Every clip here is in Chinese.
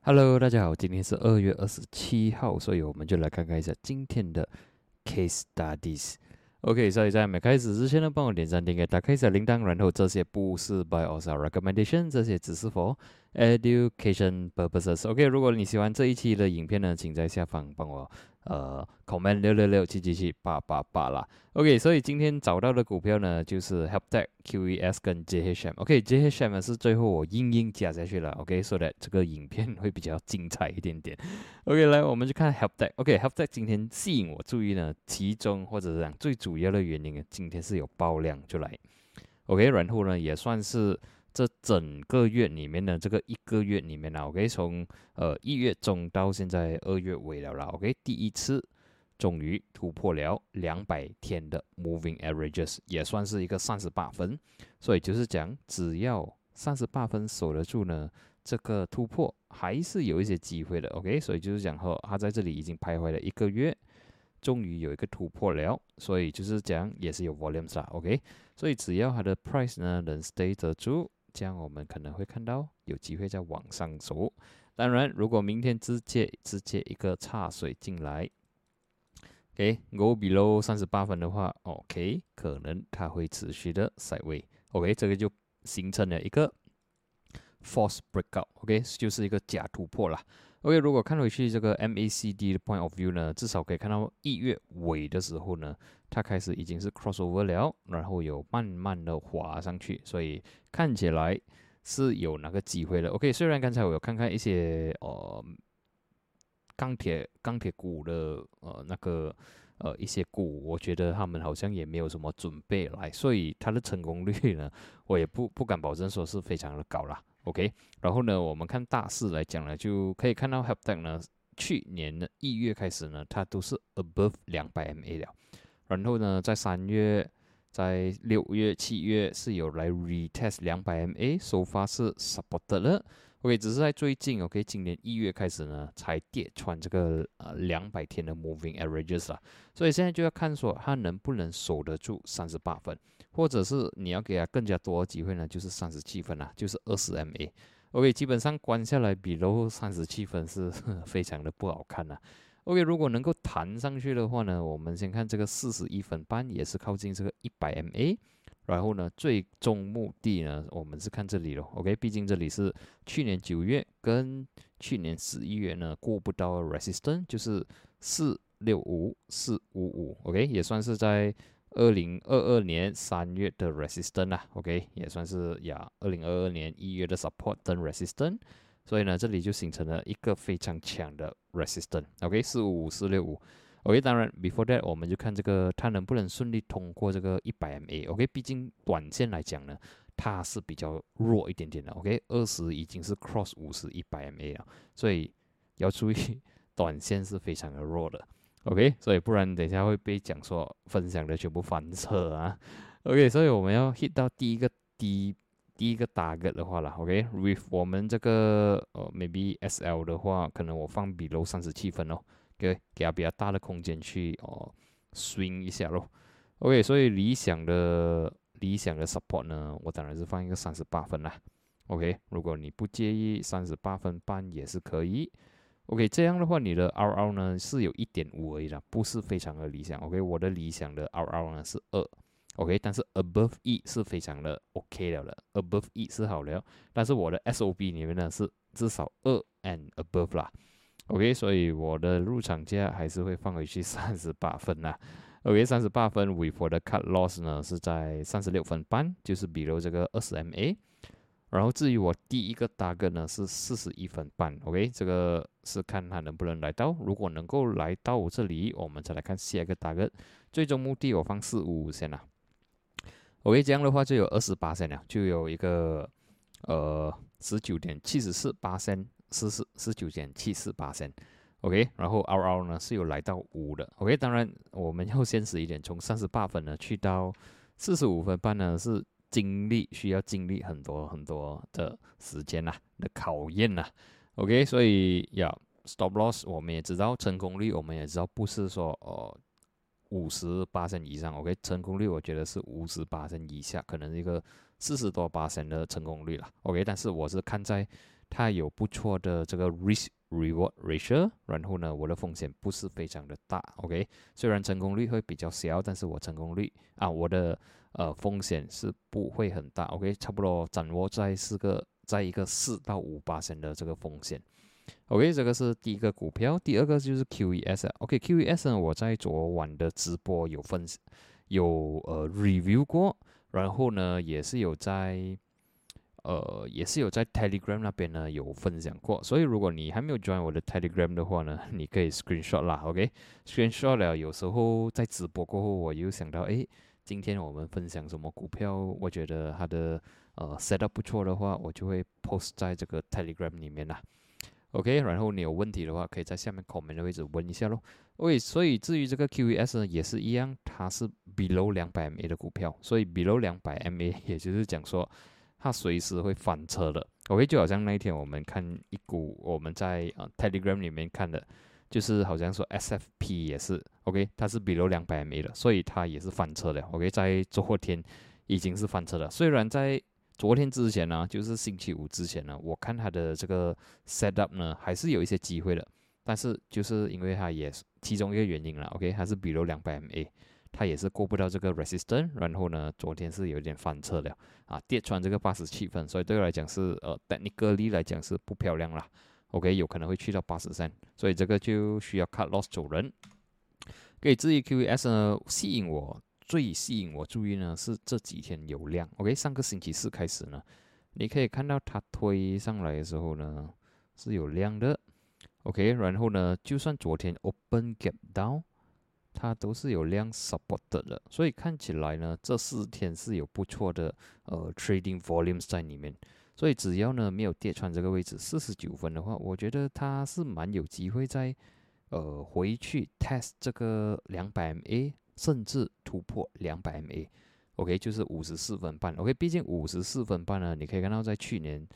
Hello，大家好，今天是二月二十七号，所以我们就来看看一下今天的 Case Studies。OK，所以在没开始之前呢，帮我点赞、订阅、打开一下铃铛，然后这些不是 by our recommendation，这些只是 for education purposes。OK，如果你喜欢这一期的影片呢，请在下方帮我。呃，comment 六六六七七七八八八啦。OK，所以今天找到的股票呢，就是 HelpTech、QES 跟 JHM。OK，JHM 是最后我硬硬加下去了。OK，说的这个影片会比较精彩一点点。OK，来，我们就看 HelpTech。OK，HelpTech 今天吸引我注意呢，其中或者是讲最主要的原因呢，今天是有爆量出来。OK，然后呢，也算是。这整个月里面的这个一个月里面呢，OK，从呃一月中到现在二月尾了啦，OK，第一次终于突破了两百天的 Moving Averages，也算是一个三十八分，所以就是讲只要三十八分守得住呢，这个突破还是有一些机会的，OK，所以就是讲说它在这里已经徘徊了一个月，终于有一个突破了，所以就是讲也是有 volumes 啦，OK，所以只要它的 price 呢能 stay 得住。这样我们可能会看到有机会在往上走。当然，如果明天直接直接一个差水进来，OK，go below 三十八分的话，OK，可能它会持续的 side way，OK，这个就形成了一个 false breakout，OK，就是一个假突破了。OK，如果看回去这个 MACD 的 point of view 呢，至少可以看到一月尾的时候呢，它开始已经是 crossover 了，然后有慢慢的滑上去，所以看起来是有那个机会的。OK，虽然刚才我有看看一些呃钢铁钢铁股的呃那个呃一些股，我觉得他们好像也没有什么准备来，所以它的成功率呢，我也不不敢保证说是非常的高啦。OK，然后呢，我们看大势来讲呢，就可以看到 HelpTech 呢，去年的一月开始呢，它都是 above 两百 MA 了。然后呢，在三月、在六月、七月是有来 retest 两百 MA，首发是 supported 了。OK，只是在最近，OK，今年一月开始呢，才跌穿这个呃两百天的 moving averages 啦。所以现在就要看说它能不能守得住三十八分。或者是你要给它更加多的机会呢，就是三十七分啊，就是二十 MA。OK，基本上关下来比 low 三十七分是 非常的不好看呐。OK，如果能够弹上去的话呢，我们先看这个四十一分半也是靠近这个一百 MA。然后呢，最终目的呢，我们是看这里咯。OK，毕竟这里是去年九月跟去年十一月呢过不到 resistance，就是四六五四五五。OK，也算是在。二零二二年三月的 resistance 啊，OK，也算是呀。二零二二年一月的 support 跟 resistance，所以呢，这里就形成了一个非常强的 resistance，OK，四五五四六五，OK。当然，before that，我们就看这个它能不能顺利通过这个一百 MA，OK。毕竟短线来讲呢，它是比较弱一点点的，OK。二十已经是 cross 五十一百 MA 了，所以要注意，短线是非常的弱的。OK，所以不然等一下会被讲说分享的全部翻车啊。OK，所以我们要 hit 到第一个低第一个打个的话啦。OK，with 我们这个呃 maybe SL 的话，可能我放比 low 三十七分哦，给给它比较大的空间去哦 swing 一下咯。OK，所以理想的理想的 support 呢，我当然是放一个三十八分啦。OK，如果你不介意三十八分半也是可以。OK，这样的话，你的 RR 呢是有一点五而已啦，不是非常的理想。OK，我的理想的 RR 呢是二，OK，但是 Above 一是非常的 OK 了的，Above 一是好了，但是我的 SOB 里面呢是至少二 and above 啦，OK，所以我的入场价还是会放回去 三十八分啦，OK，三十八分，with 我的 cut loss 呢是在三十六分半，就是比如这个二十 MA。然后至于我第一个大个呢是四十一分半，OK，这个是看它能不能来到。如果能够来到这里，我们再来看下一个大个。最终目的我放四五五先了，OK，这样的话就有二十八线了，就有一个呃十九点七十四八线，四十十九点七四八线，OK，然后 RR 呢是有来到五的，OK，当然我们要现实一点，从三十八分呢去到四十五分半呢是。经历需要经历很多很多的时间呐，的考验呐，OK，所以要 stop loss，我们也知道成功率，我们也知道不是说呃五十八升以上，OK，成功率我觉得是五十八升以下，可能一个四十多八升的成功率了，OK，但是我是看在它有不错的这个 risk reward ratio，然后呢，我的风险不是非常的大，OK，虽然成功率会比较小，但是我成功率啊，我的呃风险是不会很大，OK，差不多掌握在四个，在一个四到五八升的这个风险，OK，这个是第一个股票，第二个就是 QES，OK，QES 呢，我在昨晚的直播有分有呃 review 过。然后呢，也是有在，呃，也是有在 Telegram 那边呢有分享过。所以如果你还没有 join 我的 Telegram 的话呢，你可以 screenshot 啦，OK？screenshot 了，有时候在直播过后，我又想到，哎，今天我们分享什么股票？我觉得它的呃 set up 不错的话，我就会 post 在这个 Telegram 里面啦。OK，然后你有问题的话，可以在下面 comment 的位置问一下喽。喂，所以至于这个 QES 呢，也是一样，它是 below 两百 MA 的股票，所以 below 两百 MA，也就是讲说它随时会翻车的。OK，就好像那一天我们看一股，我们在啊 Telegram 里面看的，就是好像说 SFP 也是 OK，它是 below 两百 MA 的，所以它也是翻车的。OK，在昨天已经是翻车了，虽然在昨天之前呢，就是星期五之前呢，我看它的这个 set up 呢，还是有一些机会的。但是就是因为它也是其中一个原因了，OK，它是比如两百 MA，它也是过不到这个 resistance，然后呢，昨天是有点翻车了啊，跌穿这个八十七分，所以对我来讲是呃，technically 来讲是不漂亮啦，OK，有可能会去到八十三，所以这个就需要 cut loss 走人。给至于 QS 呢，吸引我。最吸引我注意呢是这几天有量，OK，上个星期四开始呢，你可以看到它推上来的时候呢是有量的，OK，然后呢，就算昨天 open gap down，它都是有量 support 的，所以看起来呢这四天是有不错的呃 trading volumes 在里面，所以只要呢没有跌穿这个位置四十九分的话，我觉得它是蛮有机会在呃回去 test 这个两百 MA。甚至突破两百 MA，OK，就是五十四分半，OK，毕竟五十四分半呢，你可以看到在去年，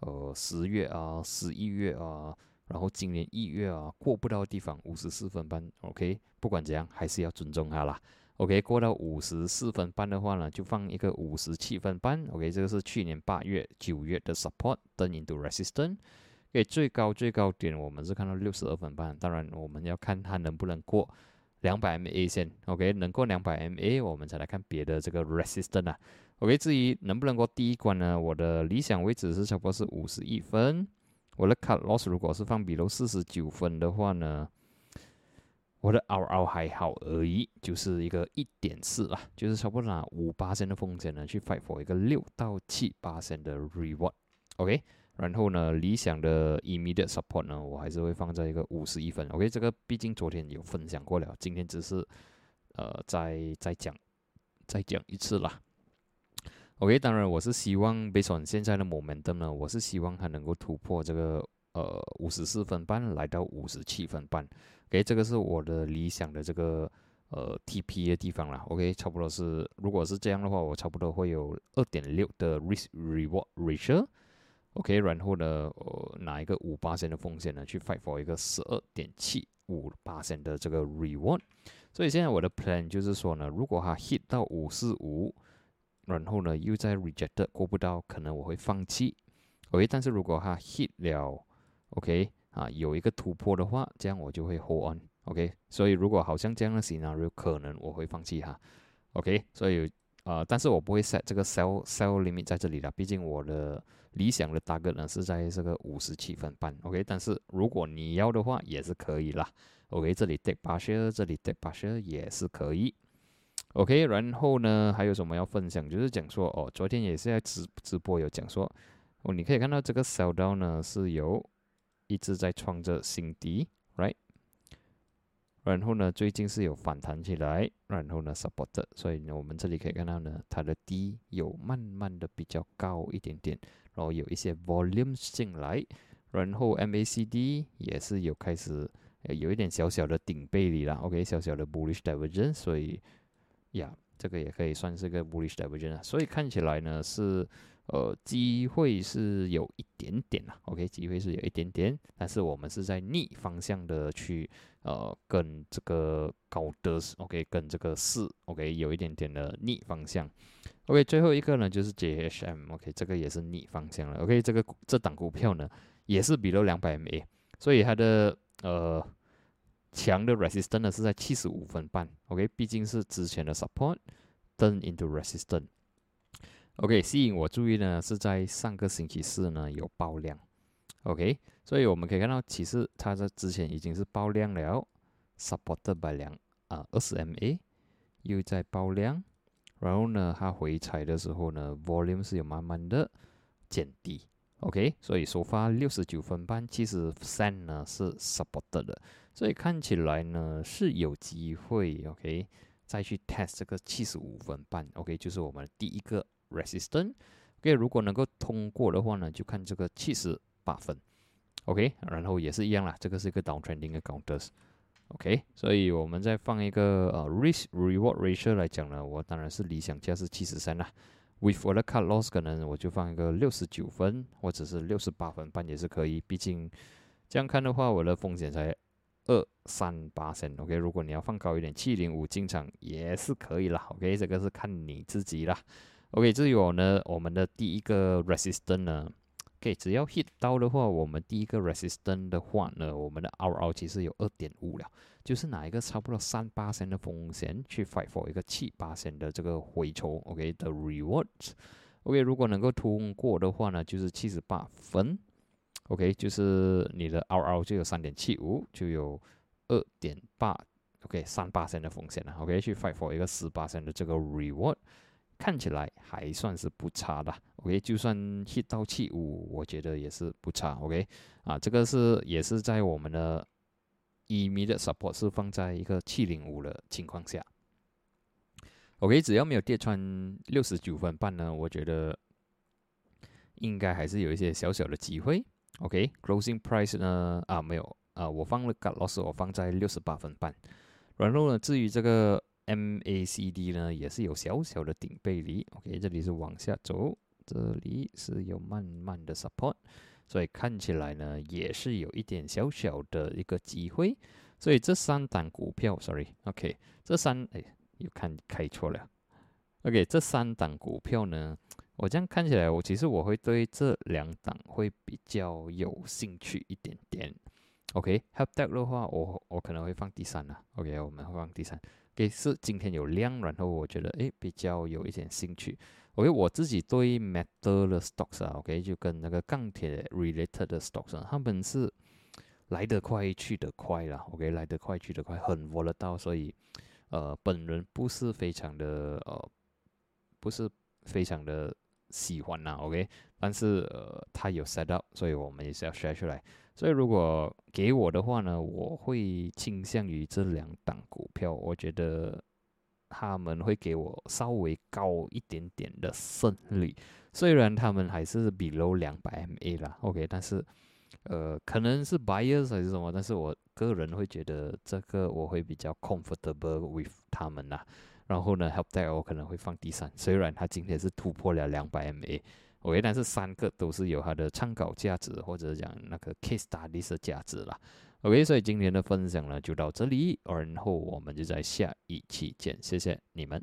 呃，十月啊，十一月啊，然后今年一月啊，过不到地方五十四分半，OK，不管怎样，还是要尊重它啦，OK，过到五十四分半的话呢，就放一个五十七分半，OK，这个是去年八月、九月的 support，turn into resistance，给最高最高点我们是看到六十二分半，当然我们要看它能不能过。两百 MA 线，OK，能过两百 MA，我们再来看别的这个 resistance 啊，OK，至于能不能够第一关呢？我的理想位置是差不多是五十一分，我的 cut loss 如果是放比如四十九分的话呢，我的 RR 还好而已，就是一个一点四啦，就是差不多拿五八线的风险呢去 fight for 一个六到七八线的 reward，OK。然后呢，理想的 immediate support 呢，我还是会放在一个五十一分。OK，这个毕竟昨天有分享过了，今天只是呃再再讲再讲一次啦。OK，当然我是希望，based on 现在的 momentum 呢，我是希望它能够突破这个呃五十四分半，来到五十七分半。OK，这个是我的理想的这个呃 TP 的地方啦。OK，差不多是，如果是这样的话，我差不多会有二点六的 risk reward ratio。OK，然后呢，呃，拿一个五八线的风险呢，去 fight for 一个十二点七五八线的这个 reward。所以现在我的 plan 就是说呢，如果它 hit 到五四五，然后呢又在 reject 过不到，可能我会放弃。OK，但是如果它 hit 了，OK 啊，有一个突破的话，这样我就会 hold on。OK，所以如果好像这样的 scenario，可能我会放弃哈。OK，所以呃，但是我不会 set 这个 sell sell limit 在这里的，毕竟我的。理想的大概呢是在这个五十七分半，OK，但是如果你要的话也是可以啦，OK，这里 take 八十，这里 take 八十也是可以，OK，然后呢还有什么要分享？就是讲说哦，昨天也是在直直播有讲说哦，你可以看到这个 sell down 呢是有一直在创着新低，right？然后呢最近是有反弹起来，然后呢 support，所以呢我们这里可以看到呢它的低有慢慢的比较高一点点。然后有一些 volume 进来，然后 MACD 也是有开始有一点小小的顶背离了，OK，小小的 bullish divergence，所以呀，这个也可以算是个 bullish divergence，所以看起来呢是呃机会是有一点点啦，OK，机会是有一点点，但是我们是在逆方向的去呃跟这个高德，OK，跟这个四，OK，有一点点的逆方向。OK，最后一个呢就是 JHM，OK，这个也是逆方向了，OK，这个这档股票呢也是比 w 两百 MA，所以它的呃强的 resistance 呢是在七十五分半，OK，毕竟是之前的 support turn into resistance OK，吸引我注意呢是在上个星期四呢有爆量，OK，所以我们可以看到其实它在之前已经是爆量了，supported by 两啊二十 MA，又在爆量。然后呢，它回踩的时候呢，volume 是有慢慢的减低，OK，所以首发六十九分半，其实三呢是 supported 的，所以看起来呢是有机会，OK，再去 test 这个七十五分半，OK，就是我们第一个 resistance，OK，如果能够通过的话呢，就看这个七十八分，OK，然后也是一样啦，这个是一个 downtrending 的 counters。OK，所以我们再放一个呃 risk reward ratio 来讲呢，我当然是理想价是七十三啦。With 我的 cut loss 可能我就放一个六十九分，或者是六十八分半也是可以。毕竟这样看的话，我的风险才二三八三。OK，如果你要放高一点，七零五进场也是可以啦。OK，这个是看你自己啦。OK，至于我呢，我们的第一个 resistance 呢？OK，只要 hit 到的话，我们第一个 resistance 的话呢，我们的 RO 其实有二点五了，就是拿一个差不多三八线的风险去 fight for 一个七八线的这个回抽，OK 的 rewards，OK 如果能够通过的话呢，就是七十八分，OK 就是你的 RO 就有三点七五，就有二点八，OK 三八线的风险了，OK 去 fight for 一个十八线的这个 reward。看起来还算是不差的，OK，就算 hit 到七五，我觉得也是不差，OK，啊，这个是也是在我们的 immediate support 是放在一个七零五的情况下，OK，只要没有跌穿六十九分半呢，我觉得应该还是有一些小小的机会，OK，closing price 呢，啊，没有，啊，我放了 cut loss，我放在六十八分半，然后呢，至于这个。MACD 呢也是有小小的顶背离，OK，这里是往下走，这里是有慢慢的 support，所以看起来呢也是有一点小小的一个机会，所以这三档股票，sorry，OK，这三哎又看开错了，OK，这三档股票呢，我这样看起来，我其实我会对这两档会比较有兴趣一点点，OK，Help Deck 的话，我我可能会放第三了，OK，我们会放第三。给是今天有量，然后我觉得诶比较有一点兴趣。OK，我自己对 metal 的 stocks 啊，OK 就跟那个钢铁 related 的 stocks 啊，他们是来得快去得快啦。OK，来得快去得快，很 volatile，所以呃本人不是非常的呃不是非常的喜欢呐。OK，但是呃它有 set up，所以我们也是要 share 出来。所以如果给我的话呢，我会倾向于这两档股票。我觉得他们会给我稍微高一点点的胜率，虽然他们还是 below 两百 MA 啦，OK，但是呃可能是 buyers 还是什么，但是我个人会觉得这个我会比较 comfortable with 他们呐。然后呢，Help Deck 我可能会放第三，虽然它今天是突破了两百 MA。OK，但是三个都是有它的参考价值，或者讲那个 case study 的价值啦。OK，所以今天的分享呢就到这里，然后我们就在下一期见，谢谢你们。